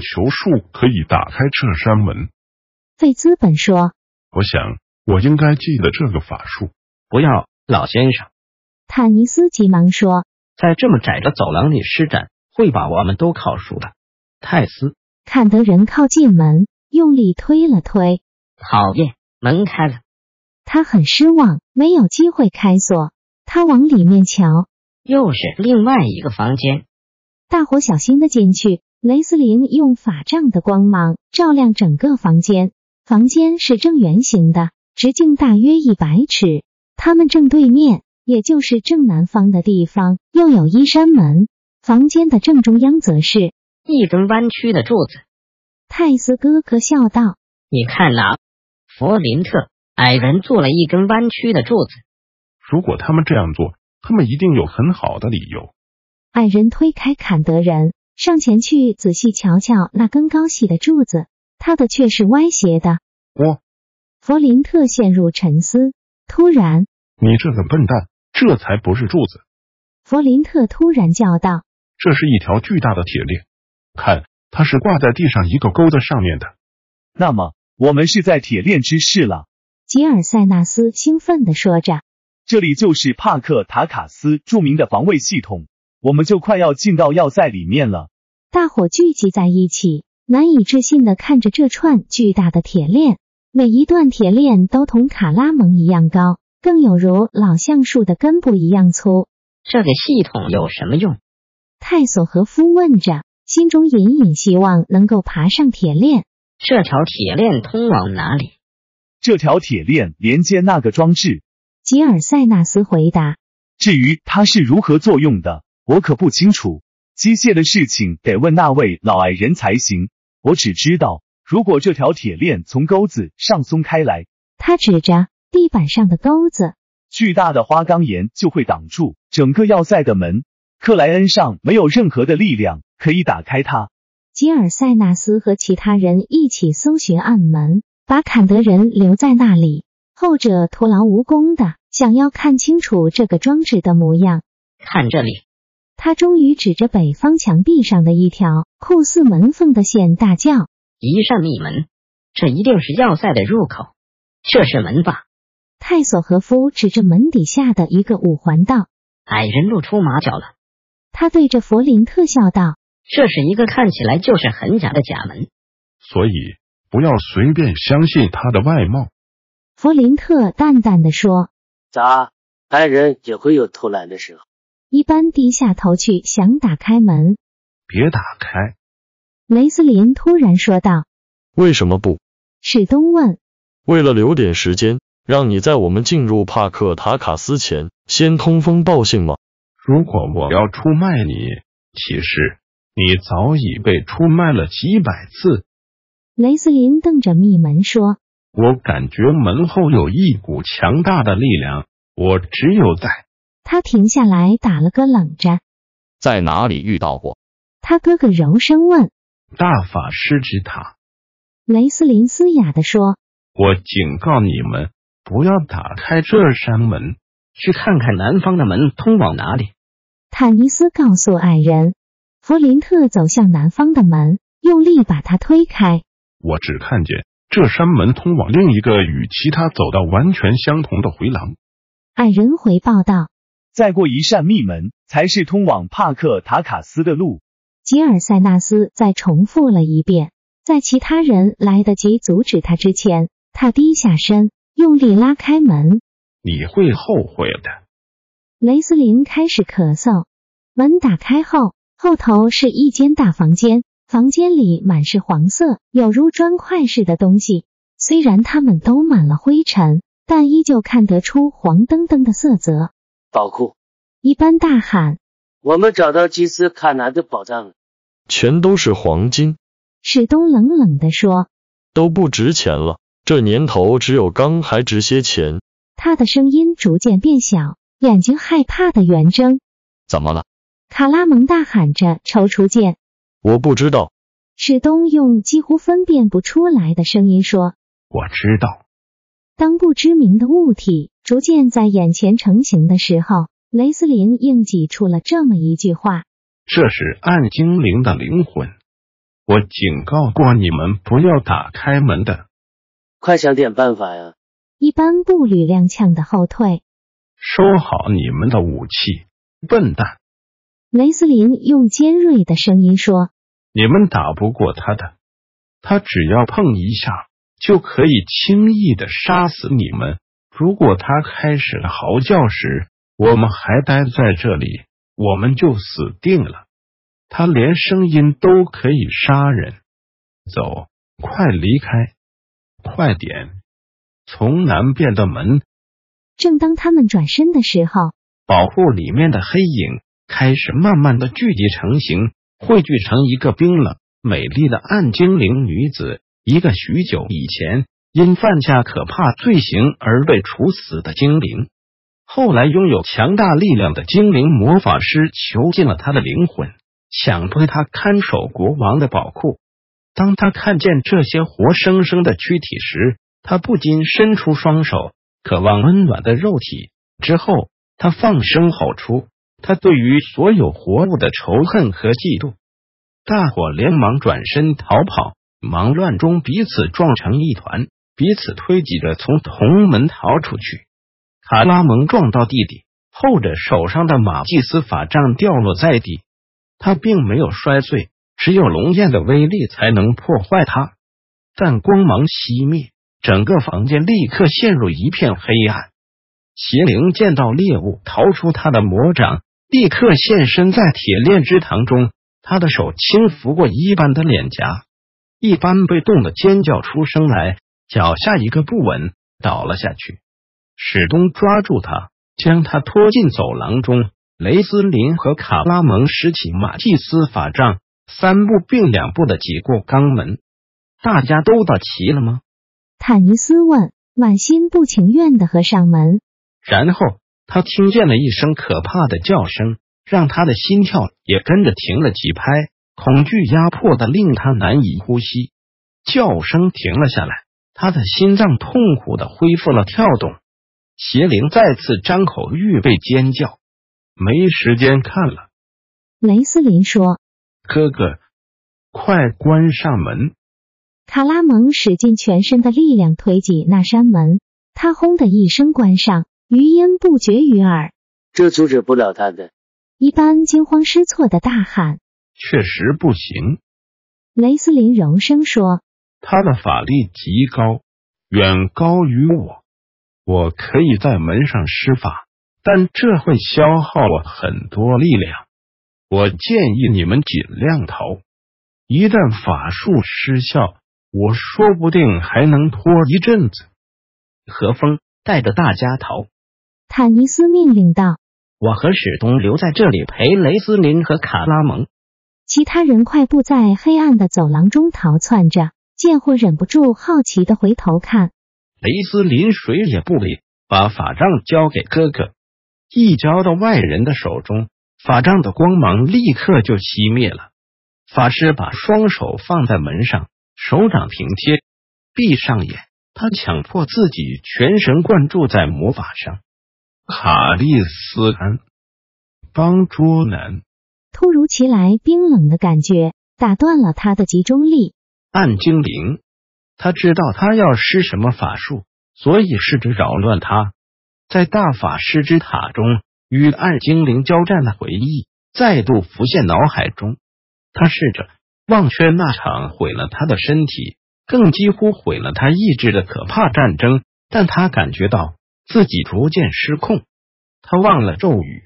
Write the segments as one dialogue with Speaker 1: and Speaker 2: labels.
Speaker 1: 求术可以打开这扇门。
Speaker 2: 费兹本说
Speaker 1: 我想我应该记得这个法术。
Speaker 3: 不要，老先生，：“
Speaker 2: 坦尼斯急忙说，
Speaker 3: 在这么窄的走廊里施展，会把我们都烤熟的。泰斯，
Speaker 2: 看得人靠近门，用力推了推。
Speaker 3: 讨厌，门开了，
Speaker 2: 他很失望，没有机会开锁。他往里面瞧，
Speaker 3: 又是另外一个房间。
Speaker 2: 大伙小心的进去。雷斯林用法杖的光芒照亮整个房间，房间是正圆形的，直径大约一百尺。他们正对面，也就是正南方的地方，又有一扇门。房间的正中央则是
Speaker 3: 一根弯曲的柱子，
Speaker 2: 泰斯哥哥笑道
Speaker 3: 你看呐，弗林特矮人做了一根弯曲的柱子。
Speaker 1: 如果他们这样做，他们一定有很好的理由。：“
Speaker 2: 矮人推开坎德人，上前去仔细瞧瞧那根高细的柱子，它的却是歪斜的。”
Speaker 1: 我，
Speaker 2: 弗林特陷入沉思。突然，
Speaker 1: 你这个笨蛋，这才不是柱子，
Speaker 2: 弗林特突然叫道
Speaker 1: 这是一条巨大的铁链。看，它是挂在地上一个钩子上面的。
Speaker 4: 那么我们是在铁链之室了，：“
Speaker 2: 吉尔塞纳斯兴奋地说着。”
Speaker 4: 这里就是帕克塔卡斯著名的防卫系统，我们就快要进到要塞里面了。
Speaker 2: 大伙聚集在一起，难以置信的看着这串巨大的铁链，每一段铁链都同卡拉蒙一样高，更有如老橡树的根部一样粗。
Speaker 3: 这个系统有什么用？
Speaker 2: 泰索和夫问着，心中隐隐希望能够爬上铁链。
Speaker 3: 这条铁链通往哪里？
Speaker 4: 这条铁链连接那个装置，
Speaker 2: 吉尔塞纳斯回答。
Speaker 4: 至于它是如何作用的，我可不清楚。机械的事情得问那位老矮人才行。我只知道，如果这条铁链从钩子上松开来，
Speaker 2: 他指着地板上的钩子。
Speaker 4: 巨大的花岗岩就会挡住整个要塞的门。克莱恩上没有任何的力量可以打开它。
Speaker 2: 吉尔塞纳斯和其他人一起搜寻暗门，把坎德人留在那里。后者徒劳无功的想要看清楚这个装置的模样。
Speaker 3: 看这里，
Speaker 2: 他终于指着北方墙壁上的一条酷似门缝的线大叫
Speaker 3: 一扇密门，这一定是要塞的入口。这是门吧？：“
Speaker 2: 泰索和夫指着门底下的一个五环道。
Speaker 3: 矮人露出马脚了。”
Speaker 2: 他对着弗林特笑道
Speaker 3: 这是一个看起来就是很假的假门。
Speaker 1: 所以不要随便相信他的外貌。：“
Speaker 2: 弗林特淡淡的说。
Speaker 5: 咋？矮人也会有偷懒的时候。”
Speaker 2: 一般低下头去想打开门。
Speaker 1: 别打开，
Speaker 2: 雷斯林突然说道。
Speaker 6: 为什么不？
Speaker 2: 史东问。
Speaker 6: 为了留点时间，让你在我们进入帕克塔卡斯前先通风报信吗？
Speaker 1: 如果我要出卖你，其实你早已被出卖了几百次。
Speaker 2: 雷斯林瞪着密门说。
Speaker 1: 我感觉门后有一股强大的力量，我只有在
Speaker 2: 他停下来打了个冷战。
Speaker 7: 在哪里遇到过？
Speaker 2: 他哥哥柔声问。
Speaker 1: 大法师之塔。
Speaker 2: 雷斯林嘶哑地说。
Speaker 1: 我警告你们，不要打开这扇门。
Speaker 3: 去看看南方的门通往哪里。
Speaker 2: 坦尼斯告诉矮人。弗林特走向南方的门，用力把它推开。
Speaker 1: 我只看见这扇门通往另一个与其他走道完全相同的回廊。
Speaker 2: 矮人回报道。
Speaker 4: 再过一扇密门，才是通往帕克塔卡斯的路。
Speaker 2: 吉尔塞纳斯再重复了一遍，在其他人来得及阻止他之前，他低下身，用力拉开门。
Speaker 1: 你会后悔的。
Speaker 2: 雷斯林开始咳嗽。门打开后，后头是一间大房间，房间里满是黄色，有如砖块似的东西。虽然它们都满了灰尘，但依旧看得出黄澄澄的色泽。
Speaker 5: 宝库，
Speaker 2: 一般大喊。
Speaker 5: 我们找到基斯卡拿的宝藏了。
Speaker 6: 全都是黄金，
Speaker 2: 史东冷冷地说。
Speaker 6: 都不值钱了。这年头只有钢还值些钱。
Speaker 2: 他的声音逐渐变小，眼睛害怕的圆睁。
Speaker 7: 怎么了？
Speaker 2: 卡拉蒙大喊着，抽出剑。
Speaker 6: 我不知道。
Speaker 2: 史东用几乎分辨不出来的声音说：“
Speaker 1: 我知道。”
Speaker 2: 当不知名的物体逐渐在眼前成型的时候，雷斯林硬挤出了这么一句话：“
Speaker 1: 这是暗精灵的灵魂。我警告过你们不要打开门的。
Speaker 5: 快想点办法呀！”
Speaker 2: 一般步履踉跄的后退。
Speaker 1: 收好你们的武器，笨蛋！
Speaker 2: 雷斯林用尖锐的声音说。
Speaker 1: 你们打不过他的，他只要碰一下就可以轻易的杀死你们。如果他开始嚎叫时，我们还待在这里，我们就死定了。他连声音都可以杀人。走，快离开，快点！从南边的门。
Speaker 2: 正当他们转身的时候，
Speaker 1: 保护里面的黑影开始慢慢的聚集成型。汇聚成一个冰冷美丽的暗精灵女子，一个许久以前因犯下可怕罪行而被处死的精灵，后来拥有强大力量的精灵魔法师囚禁了他的灵魂，强迫他看守国王的宝库。当他看见这些活生生的躯体时，他不禁伸出双手，渴望温暖的肉体。之后，他放声吼出。他对于所有活物的仇恨和嫉妒，大伙连忙转身逃跑，忙乱中彼此撞成一团，彼此推挤着从同门逃出去。卡拉蒙撞到弟弟，后者手上的马祭司法杖掉落在地，他并没有摔碎，只有龙焰的威力才能破坏它。但光芒熄灭，整个房间立刻陷入一片黑暗。邪灵见到猎物，逃出他的魔掌。立刻现身在铁链之堂中，他的手轻拂过一般的脸颊，一般被冻得尖叫出声来，脚下一个不稳倒了下去。史东抓住他，将他拖进走廊中。雷斯林和卡拉蒙拾起马蒂斯法杖，三步并两步的挤过肛门。大家都到齐了吗？
Speaker 2: 坦尼斯问，满心不情愿的合上门，
Speaker 1: 然后。他听见了一声可怕的叫声，让他的心跳也跟着停了几拍，恐惧压迫的令他难以呼吸。叫声停了下来，他的心脏痛苦的恢复了跳动。邪灵再次张口预备尖叫，没时间看了。
Speaker 2: 雷斯林说：“
Speaker 1: 哥哥，快关上门！”
Speaker 2: 卡拉蒙使尽全身的力量推挤那扇门，他轰的一声关上。余音不绝于耳，
Speaker 5: 这阻止不了他的。
Speaker 2: 一般惊慌失措的大喊：“
Speaker 1: 确实不行。”
Speaker 2: 雷斯林柔声说：“
Speaker 1: 他的法力极高，远高于我。我可以在门上施法，但这会消耗我很多力量。我建议你们尽量逃。一旦法术失效，我说不定还能拖一阵子。”
Speaker 3: 何风带着大家逃。
Speaker 2: 坦尼斯命令道：“
Speaker 3: 我和史东留在这里陪雷斯林和卡拉蒙。”
Speaker 2: 其他人快步在黑暗的走廊中逃窜着。贱货忍不住好奇的回头看。
Speaker 1: 雷斯林谁也不理，把法杖交给哥哥。一交到外人的手中，法杖的光芒立刻就熄灭了。法师把双手放在门上，手掌平贴，闭上眼。他强迫自己全神贯注在魔法上。卡利斯安，帮捉男。
Speaker 2: 突如其来冰冷的感觉打断了他的集中力。
Speaker 1: 暗精灵，他知道他要施什么法术，所以试着扰乱他。在大法师之塔中与暗精灵交战的回忆再度浮现脑海中。他试着忘却那场毁了他的身体，更几乎毁了他意志的可怕战争，但他感觉到。自己逐渐失控，他忘了咒语，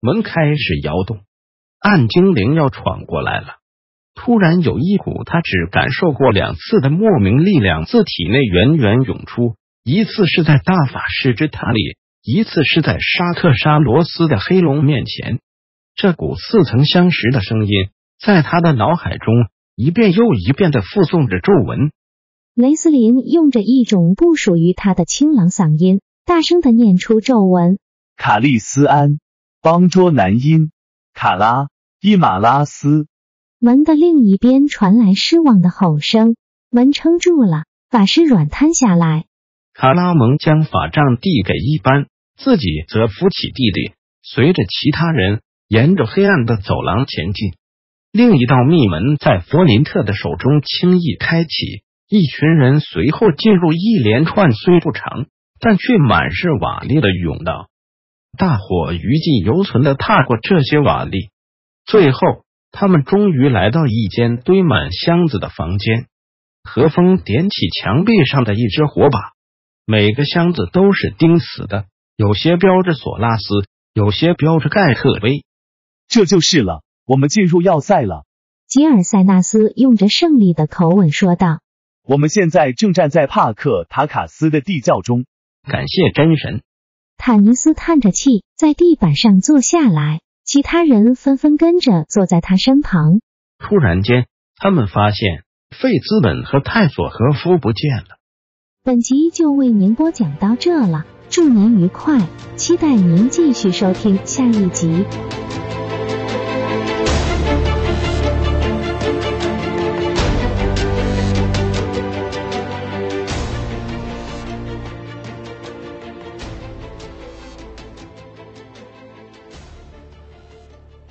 Speaker 1: 门开始摇动，暗精灵要闯过来了。突然有一股他只感受过两次的莫名力量自体内源源涌出，一次是在大法师之塔里，一次是在沙特沙罗斯的黑龙面前。这股似曾相识的声音在他的脑海中一遍又一遍的复诵着咒文。
Speaker 2: 雷斯林用着一种不属于他的清朗嗓音，大声的念出咒文：
Speaker 4: 卡利斯安，邦卓南音，卡拉伊马拉斯。
Speaker 2: 门的另一边传来失望的吼声，门撑住了，法师软瘫下来。
Speaker 1: 卡拉蒙将法杖递给一班，自己则扶起弟弟，随着其他人沿着黑暗的走廊前进。另一道密门在弗林特的手中轻易开启。一群人随后进入一连串虽不长，但却满是瓦砾的甬道。大伙余悸犹存的踏过这些瓦砾，最后他们终于来到一间堆满箱子的房间。何风点起墙壁上的一支火把，每个箱子都是钉死的，有些标着索拉斯，有些标着盖特威。
Speaker 4: 这就是了，我们进入要塞了。
Speaker 2: 吉尔塞纳斯用着胜利的口吻说道。
Speaker 4: 我们现在正站在帕克塔卡斯的地窖中，
Speaker 1: 感谢真神。
Speaker 2: 坦尼斯叹着气，在地板上坐下来，其他人纷纷跟着坐在他身旁。
Speaker 1: 突然间，他们发现费兹本和泰索和夫不见了。
Speaker 2: 本集就为您播讲到这了，祝您愉快，期待您继续收听下一集。